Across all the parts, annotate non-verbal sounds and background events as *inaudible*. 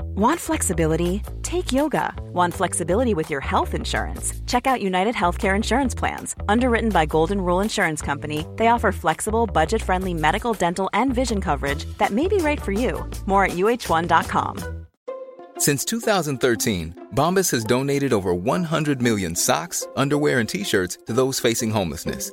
Want flexibility? Take yoga. Want flexibility with your health insurance? Check out United Healthcare Insurance Plans. Underwritten by Golden Rule Insurance Company, they offer flexible, budget friendly medical, dental, and vision coverage that may be right for you. More at uh1.com. Since 2013, Bombas has donated over 100 million socks, underwear, and t shirts to those facing homelessness.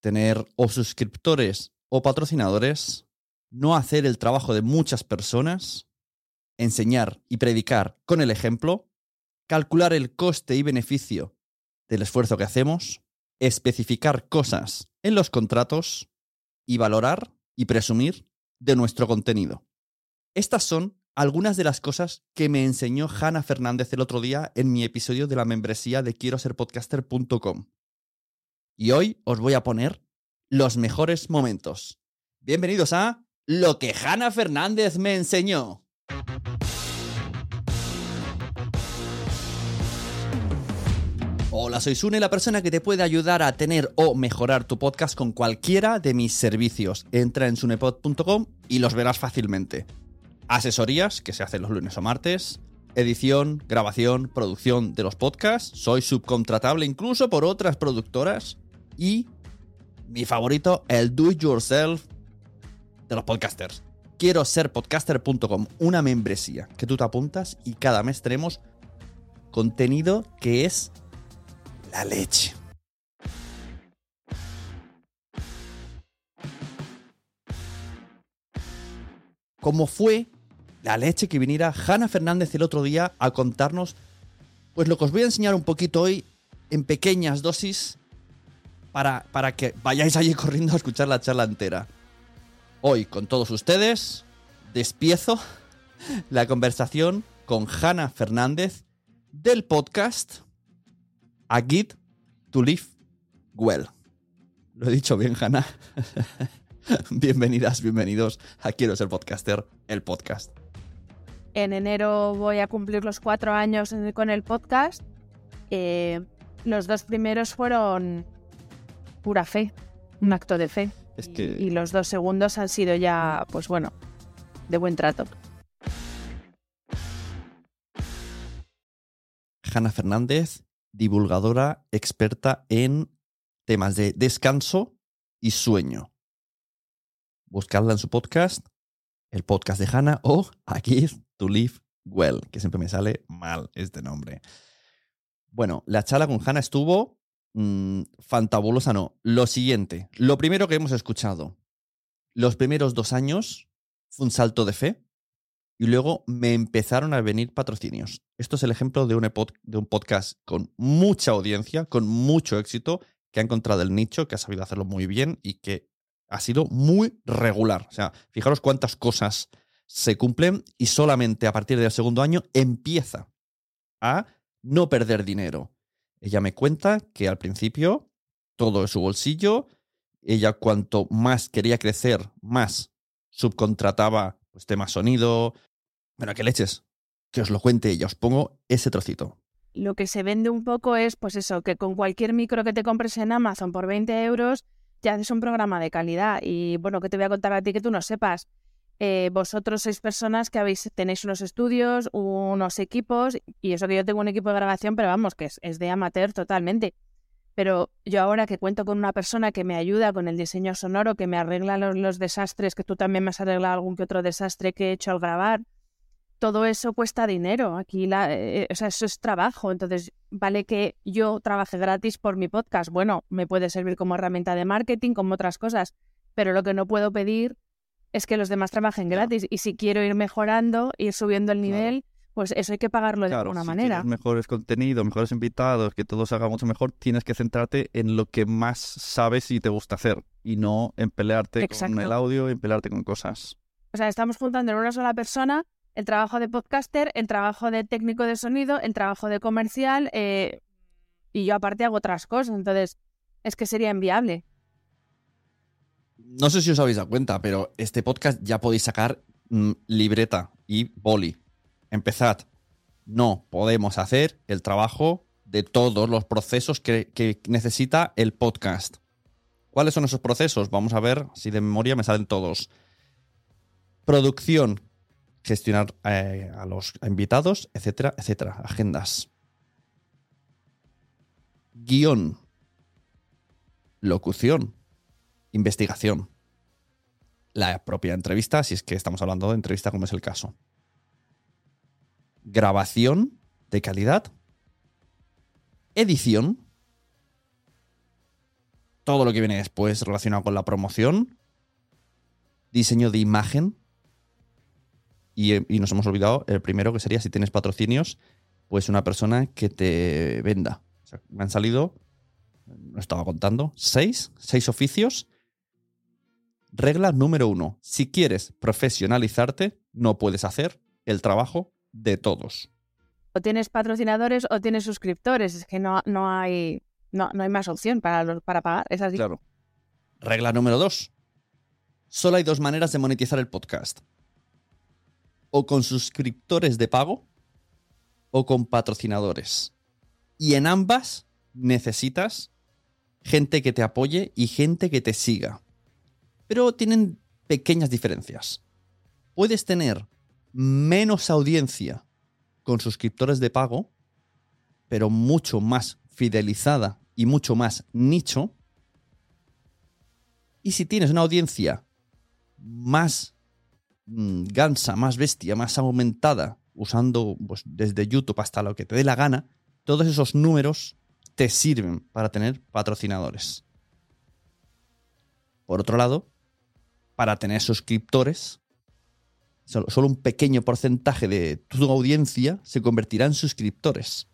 tener o suscriptores o patrocinadores, no hacer el trabajo de muchas personas, enseñar y predicar con el ejemplo, calcular el coste y beneficio del esfuerzo que hacemos, especificar cosas en los contratos y valorar y presumir de nuestro contenido. Estas son algunas de las cosas que me enseñó Hanna Fernández el otro día en mi episodio de la membresía de quiero ser podcaster.com. Y hoy os voy a poner los mejores momentos. Bienvenidos a Lo que Hanna Fernández me enseñó. Hola, soy Sune, la persona que te puede ayudar a tener o mejorar tu podcast con cualquiera de mis servicios. Entra en sunepod.com y los verás fácilmente. Asesorías, que se hacen los lunes o martes, edición, grabación, producción de los podcasts. Soy subcontratable incluso por otras productoras y mi favorito, el do it yourself de los podcasters. Quiero ser podcaster.com, una membresía que tú te apuntas y cada mes tenemos contenido que es la leche. Como fue la leche que viniera Hanna Fernández el otro día a contarnos, pues lo que os voy a enseñar un poquito hoy en pequeñas dosis para, para que vayáis allí corriendo a escuchar la charla entera. Hoy, con todos ustedes, despiezo *laughs* la conversación con Hanna Fernández del podcast A Guide to Live Well. Lo he dicho bien, Hanna. *laughs* Bienvenidas, bienvenidos a Quiero ser podcaster, el podcast. En enero voy a cumplir los cuatro años con el podcast. Eh, los dos primeros fueron pura fe, un acto de fe. y, los dos segundos han sido ya, pues bueno, de buen trato. Hanna Fernández, divulgadora experta en temas de descanso y sueño. Buscadla en su podcast, el podcast de Hanna o Aquí to Live Well, que siempre me sale mal este nombre. Bueno, la charla con Hanna estuvo mmm, fantabulosa, no. Lo siguiente, lo primero que hemos escuchado, los primeros dos años fue un salto de fe y luego me empezaron a venir patrocinios. Esto es el ejemplo de un, de un podcast con mucha audiencia, con mucho éxito, que ha encontrado el nicho, que ha sabido hacerlo muy bien y que ha sido muy regular. O sea, fijaros cuántas cosas se cumplen y solamente a partir del segundo año empieza a no perder dinero. Ella me cuenta que al principio todo es su bolsillo. Ella cuanto más quería crecer, más subcontrataba pues temas sonido. Bueno, que leches. Que os lo cuente ella. Os pongo ese trocito. Lo que se vende un poco es, pues eso, que con cualquier micro que te compres en Amazon por 20 euros ya haces un programa de calidad. Y bueno, que te voy a contar a ti que tú no sepas. Eh, vosotros sois personas que habéis, tenéis unos estudios, unos equipos, y eso que yo tengo un equipo de grabación, pero vamos, que es, de amateur totalmente. Pero yo ahora que cuento con una persona que me ayuda con el diseño sonoro, que me arregla los, desastres, que tú también me has arreglado algún que otro desastre que he hecho al grabar, todo eso cuesta dinero. Aquí, la, eh, o sea, eso es trabajo. Entonces, vale que yo trabaje gratis por mi podcast. Bueno, me puede servir como herramienta de marketing, como otras cosas. Pero lo que no puedo pedir es que los demás trabajen gratis. Y si quiero ir mejorando, ir subiendo el nivel, pues eso hay que pagarlo de alguna si manera. mejores contenidos, mejores invitados, que todo se haga mucho mejor, tienes que centrarte en lo que más sabes y te gusta hacer. Y no en pelearte con el audio, en pelearte con cosas. O sea, estamos juntando en una sola persona el trabajo de podcaster, el trabajo de técnico de sonido, el trabajo de comercial eh, y yo aparte hago otras cosas. Entonces, es que sería inviable. No sé si os habéis dado cuenta, pero este podcast ya podéis sacar mm, libreta y boli. Empezad. No podemos hacer el trabajo de todos los procesos que, necesita el podcast. ¿Cuáles son esos procesos? Vamos a ver si de memoria me salen todos. Producción, gestionar eh, a los invitados, etcétera, etcétera. Agendas. Guión. Locución investigación. La propia entrevista, si es que estamos hablando de entrevista como es el caso. Grabación de calidad. Edición. Todo lo que viene después relacionado con la promoción. Diseño de imagen. Y, eh, y nos hemos olvidado el primero que sería si tienes patrocinios, pues una persona que te venda. O sea, me han salido, no estaba contando, seis, seis oficios Regla número uno. Si quieres profesionalizarte, no puedes hacer el trabajo de todos. O tienes patrocinadores o tienes suscriptores. Es que no, no hay no, no hay más opción para, los, para pagar. Es así. Claro. Regla número dos. Solo hay dos maneras de monetizar el podcast. O con suscriptores de pago o con patrocinadores. Y en ambas necesitas gente que te apoye y gente que te siga pero tienen pequeñas diferencias. Puedes tener menos audiencia con suscriptores de pago, pero mucho más fidelizada y mucho más nicho. Y si tienes una audiencia más mm, gansa, más bestia, más aumentada, usando pues, desde YouTube hasta lo que te dé la gana, todos esos números te sirven para tener patrocinadores. Por otro lado, para tener suscriptores, solo, un pequeño porcentaje de tu audiencia se convertirá en suscriptores.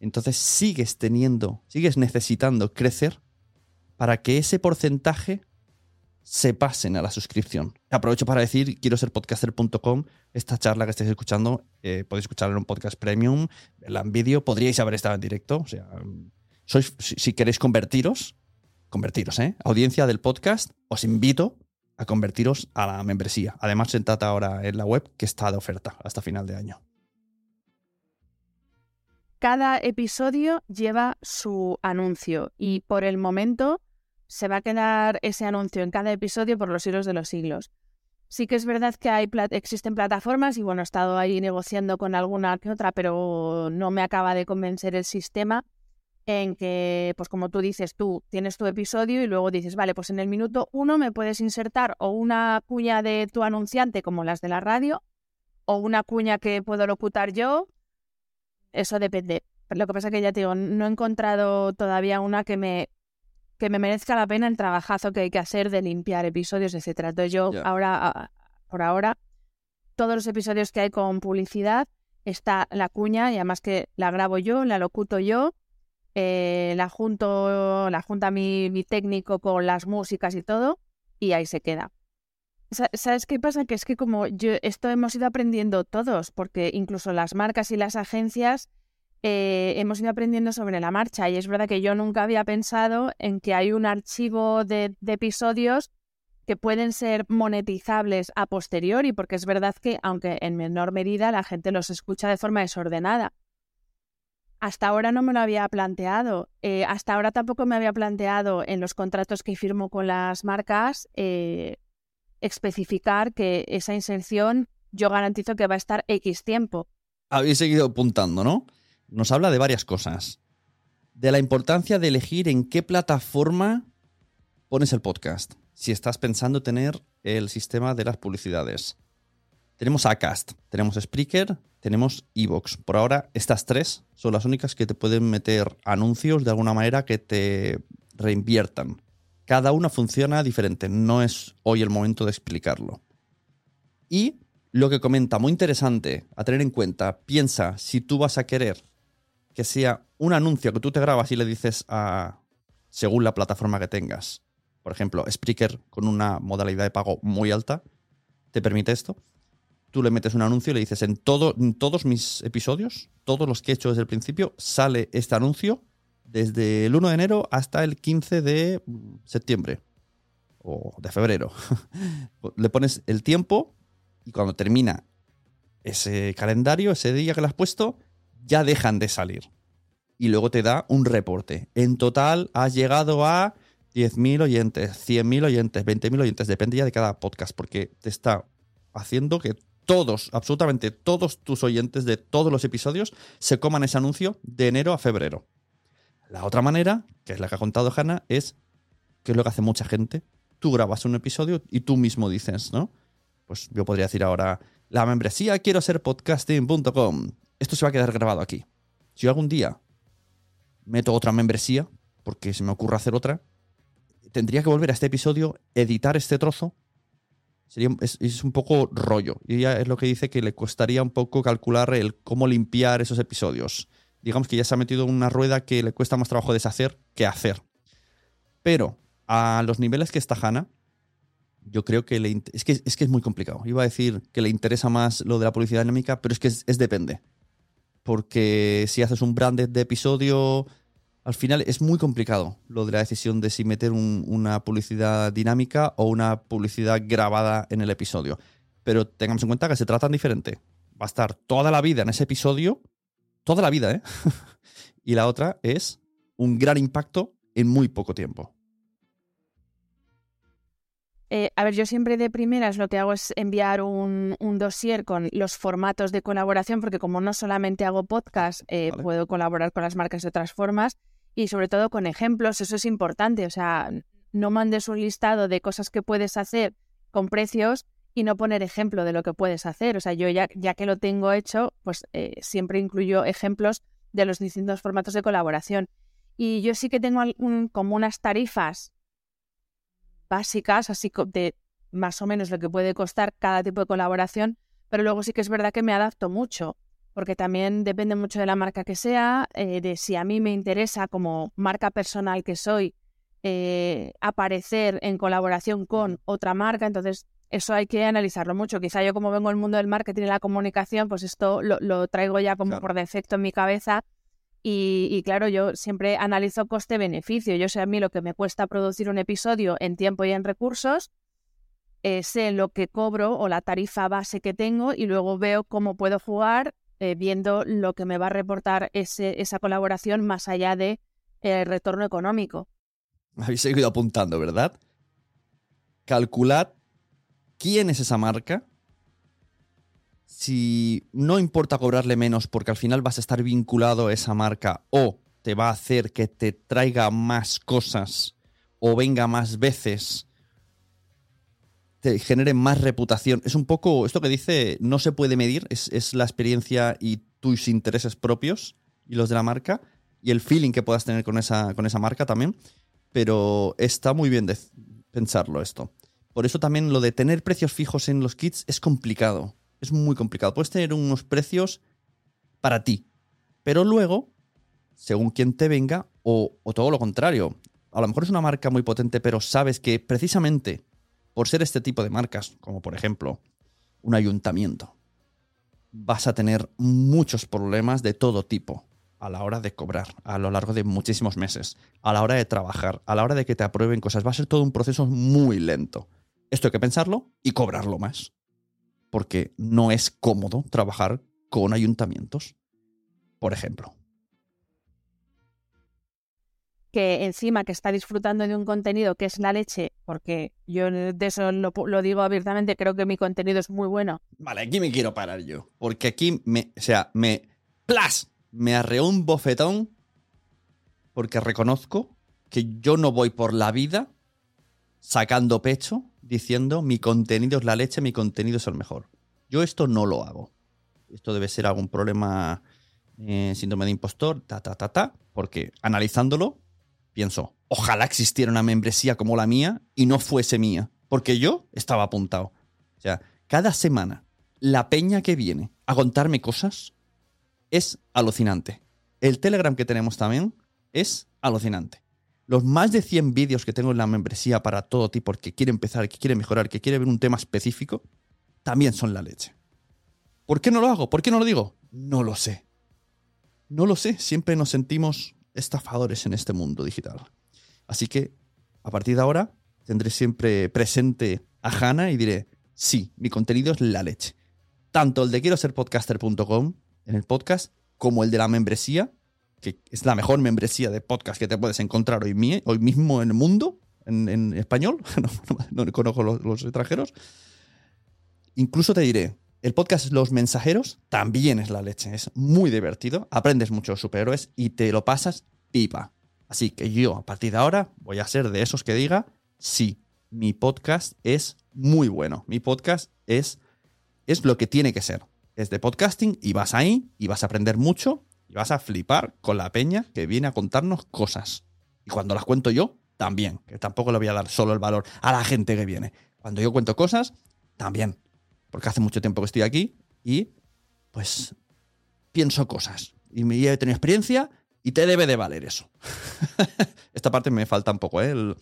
Entonces sigues teniendo, sigues necesitando crecer para que ese porcentaje se pasen a la suscripción. Aprovecho para decir, quiero ser podcaster.com. Esta charla que estáis escuchando, eh, podéis escucharla en un podcast premium, verla en vídeo, podríais haber estado en directo. O sea, sois, si, si queréis convertiros, convertiros, ¿eh? Audiencia del podcast, os invito a convertiros a la membresía. Además, sentate ahora en la web que está de oferta hasta final de año. Cada episodio lleva su anuncio y por el momento se va a quedar ese anuncio en cada episodio por los siglos de los siglos. Sí que es verdad que hay existen plataformas y bueno, he estado ahí negociando con alguna que otra, pero no me acaba de convencer el sistema en que, pues como tú dices, tú tienes tu episodio y luego dices, vale, pues en el minuto uno me puedes insertar o una cuña de tu anunciante como las de la radio o una cuña que puedo locutar yo. Eso depende. Pero lo que pasa es que ya te digo, no he encontrado todavía una que me que me merezca la pena el trabajazo que hay que hacer de limpiar episodios, etcétera. Entonces yo ahora, por ahora, todos los episodios que hay con publicidad está la cuña y además que la grabo yo, la locuto yo, eh, la junto, la junta mi, mi técnico con las músicas y todo, y ahí se queda. Sa- ¿Sabes qué pasa? Que es que como yo, esto hemos ido aprendiendo todos, porque incluso las marcas y las agencias eh, hemos ido aprendiendo sobre la marcha. Y es verdad que yo nunca había pensado en que hay un archivo de, de episodios que pueden ser monetizables a posteriori, porque es verdad que, aunque en menor medida, la gente los escucha de forma desordenada. Hasta ahora no me lo había planteado. Eh, hasta ahora tampoco me había planteado en los contratos que firmo con las marcas eh, especificar que esa inserción yo garantizo que va a estar X tiempo. Habéis seguido apuntando, ¿no? Nos habla de varias cosas. De la importancia de elegir en qué plataforma pones el podcast. Si estás pensando tener el sistema de las publicidades. Tenemos Acast, tenemos Spreaker, tenemos Evox. Por ahora, estas tres son las únicas que te pueden meter anuncios de alguna manera que te reinviertan. Cada una funciona diferente, no es hoy el momento de explicarlo. Y lo que comenta, muy interesante a tener en cuenta, piensa si tú vas a querer que sea un anuncio que tú te grabas y le dices a, según la plataforma que tengas, por ejemplo, Spreaker con una modalidad de pago muy alta, te permite esto. Tú le metes un anuncio y le dices, en, todo, en todos mis episodios, todos los que he hecho desde el principio, sale este anuncio desde el 1 de enero hasta el 15 de septiembre o de febrero. *laughs* le pones el tiempo y cuando termina ese calendario, ese día que le has puesto, ya dejan de salir. Y luego te da un reporte. En total has llegado a 10.000 oyentes, 100.000 oyentes, 20.000 oyentes, depende ya de cada podcast, porque te está haciendo que todos, absolutamente todos tus oyentes de todos los episodios se coman ese anuncio de enero a febrero. La otra manera, que es la que ha contado Hanna, es que es lo que hace mucha gente. Tú grabas un episodio y tú mismo dices, ¿no? Pues yo podría decir ahora, la membresía quiero ser podcasting.com. Esto se va a quedar grabado aquí. Si yo algún día meto otra membresía, porque se me ocurre hacer otra, tendría que volver a este episodio, editar este trozo. Sería, es, un poco rollo. Y ya es lo que dice que le costaría un poco calcular el cómo limpiar esos episodios. Digamos que ya se ha metido una rueda que le cuesta más trabajo deshacer que hacer. Pero a los niveles que está Hanna, yo creo que le es, que es que es muy complicado. Iba a decir que le interesa más lo de la publicidad dinámica, pero es que es, depende. Porque si haces un branded de episodio, al final es muy complicado lo de la decisión de si meter una publicidad dinámica o una publicidad grabada en el episodio. Pero tengamos en cuenta que se tratan diferente. Va a estar toda la vida en ese episodio, toda la vida, ¿eh? *laughs* y la otra es un gran impacto en muy poco tiempo. Eh, a ver, yo siempre de primeras lo que hago es enviar un, dossier con los formatos de colaboración, porque como no solamente hago podcast, eh, puedo colaborar con las marcas de otras formas y sobre todo con ejemplos, eso es importante. O sea, no mandes un listado de cosas que puedes hacer con precios y no poner ejemplo de lo que puedes hacer. O sea, yo ya, ya que lo tengo hecho, pues eh, siempre incluyo ejemplos de los distintos formatos de colaboración. Y yo sí que tengo como unas tarifas básicas, así de más o menos lo que puede costar cada tipo de colaboración, pero luego sí que es verdad que me adapto mucho, porque también depende mucho de la marca que sea, eh, de si a mí me interesa como marca personal que soy eh, aparecer en colaboración con otra marca, entonces eso hay que analizarlo mucho. Quizá yo como vengo del mundo del marketing y la comunicación, pues esto lo, traigo ya como por defecto en mi cabeza y, claro, yo siempre analizo coste-beneficio. Yo sé a mí lo que me cuesta producir un episodio en tiempo y en recursos, eh, sé lo que cobro o la tarifa base que tengo y luego veo cómo puedo jugar eh, viendo lo que me va a reportar esa colaboración más allá de el retorno económico. Habéis seguido apuntando, ¿verdad? Calculad quién es esa marca, si no importa cobrarle menos porque al final vas a estar vinculado a esa marca o te va a hacer que te traiga más cosas o venga más veces, te genere más reputación. Es un poco esto que dice, no se puede medir, es, la experiencia y tus intereses propios y los de la marca y el feeling que puedas tener con esa, con esa marca también. Pero está muy bien de pensarlo esto. Por eso también lo de tener precios fijos en los kits es complicado es muy complicado. Puedes tener unos precios para ti, pero luego, según quien te venga, o, todo lo contrario, a lo mejor es una marca muy potente, pero sabes que precisamente por ser este tipo de marcas, como por ejemplo un ayuntamiento, vas a tener muchos problemas de todo tipo a la hora de cobrar, a lo largo de muchísimos meses, a la hora de trabajar, a la hora de que te aprueben cosas. Va a ser todo un proceso muy lento. Esto hay que pensarlo y cobrarlo más porque no es cómodo trabajar con ayuntamientos, por ejemplo. Que encima que está disfrutando de un contenido que es la leche, porque yo de eso lo, digo abiertamente, creo que mi contenido es muy bueno. Vale, aquí me quiero parar yo, porque aquí me, o sea, me, ¡plas! Me arreó un bofetón porque reconozco que yo no voy por la vida sacando pecho diciendo mi contenido es la leche, mi contenido es el mejor. Yo esto no lo hago. Esto debe ser algún problema, eh, síndrome de impostor, ta, ta, ta, ta, porque analizándolo, pienso, ojalá existiera una membresía como la mía y no fuese mía, porque yo estaba apuntado. O sea, cada semana, la peña que viene a contarme cosas es alucinante. El Telegram que tenemos también es alucinante. Los más de 100 vídeos que tengo en la membresía para todo tipo, que quiere empezar, que quiere mejorar, que quiere ver un tema específico, también son la leche. ¿Por qué no lo hago? ¿Por qué no lo digo? No lo sé. No lo sé. Siempre nos sentimos estafadores en este mundo digital. Así que, a partir de ahora, tendré siempre presente a Hanna y diré, sí, mi contenido es la leche. Tanto el de quiero ser podcaster.com en el podcast, como el de la membresía, que es la mejor membresía de podcast que te puedes encontrar hoy, hoy mismo en el mundo, en, español, *laughs* no, conozco los, los extranjeros. Incluso te diré, el podcast Los Mensajeros también es la leche, es muy divertido, aprendes mucho superhéroes y te lo pasas pipa. Así que yo a partir de ahora voy a ser de esos que diga, sí, mi podcast es muy bueno, mi podcast es, es lo que tiene que ser. Es de podcasting y vas ahí y vas a aprender mucho y vas a flipar con la peña que viene a contarnos cosas. Y cuando las cuento yo, también, que tampoco le voy a dar solo el valor a la gente que viene. Cuando yo cuento cosas, también porque hace mucho tiempo que estoy aquí y pues pienso cosas. Y me he tenido experiencia y te debe de valer eso. *laughs* Esta parte me falta un poco, ¿eh? el,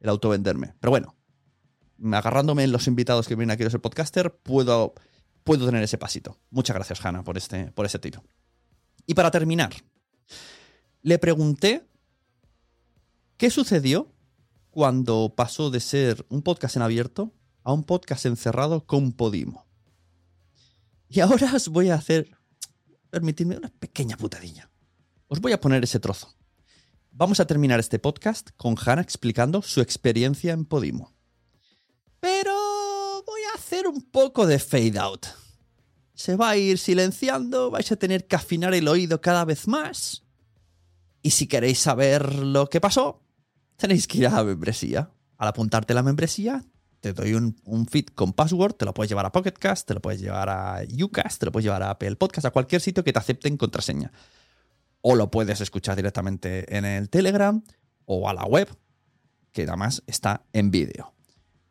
el autovenderme. Pero bueno, agarrándome en los invitados que vienen aquí a ser podcaster, puedo, puedo tener ese pasito. Muchas gracias, Hanna, por este, por ese tiro. Y para terminar, le pregunté qué sucedió cuando pasó de ser un podcast en abierto a un podcast encerrado con Podimo. Y ahora os voy a hacer, permitidme una pequeña putadilla. Os voy a poner ese trozo. Vamos a terminar este podcast con Hanna explicando su experiencia en Podimo. Pero voy a hacer un poco de fade out. Se va a ir silenciando, vais a tener que afinar el oído cada vez más. Y si queréis saber lo que pasó, tenéis que ir a la membresía. Al apuntarte a la membresía, te doy un, feed con password, te lo puedes llevar a Pocketcast, te lo puedes llevar a Ucast, te lo puedes llevar a Apple Podcast, a cualquier sitio que te acepten contraseña. O lo puedes escuchar directamente en el Telegram o a la web, que además está en vídeo.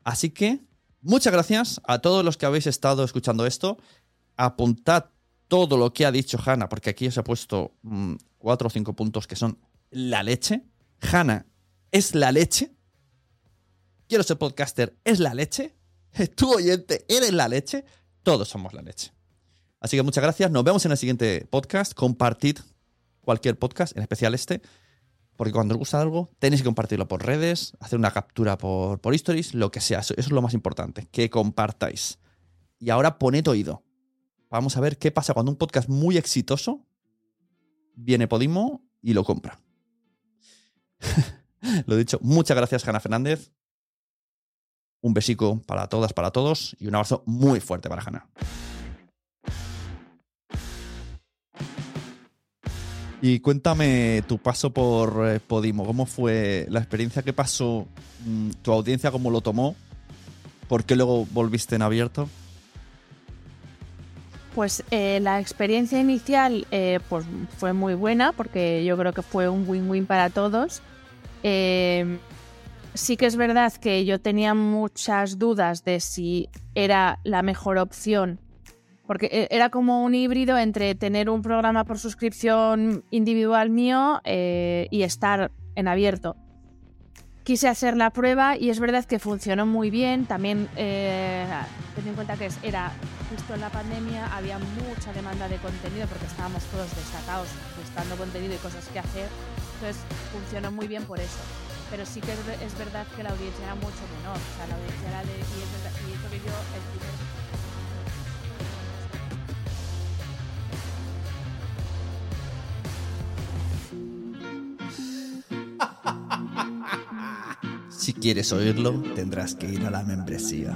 Así que muchas gracias a todos los que habéis estado escuchando esto. Apuntad todo lo que ha dicho Hanna, porque aquí os he puesto mm, cuatro o cinco puntos que son la leche. Hanna es la leche quiero ser podcaster, es la leche. *laughs* Tu oyente, eres la leche. Todos somos la leche. Así que muchas gracias. Nos vemos en el siguiente podcast. Compartid cualquier podcast, en especial este. Porque cuando os gusta algo, tenéis que compartirlo por redes, hacer una captura por, por lo que sea. Eso, eso es lo más importante, que compartáis. Y ahora poned oído. Vamos a ver qué pasa cuando un podcast muy exitoso viene Podimo y lo compra. *laughs* lo dicho, muchas gracias, Jana Fernández. Un besico para todas, para todos y un abrazo muy fuerte para Hanna. Y cuéntame tu paso por eh, Podimo, ¿cómo fue la experiencia que pasó? Mm, ¿Tu audiencia cómo lo tomó? ¿Por qué luego volviste en abierto? Pues eh, la experiencia inicial eh, pues fue muy buena porque yo creo que fue un win-win para todos sí que es verdad que yo tenía muchas dudas de si era la mejor opción, porque e, era como un híbrido entre tener un programa por suscripción individual mío eh, y estar en abierto. Quise hacer la prueba y es verdad que funcionó muy bien. También eh, en cuenta que era justo en la pandemia, había mucha demanda de contenido porque estábamos todos desatados buscando contenido y cosas que hacer. Entonces funcionó muy bien por eso pero sí que es, verdad que la audiencia era mucho menor. O sea, la audiencia era de. Y, es eso que yo el Si quieres oírlo, tendrás que ir a la membresía.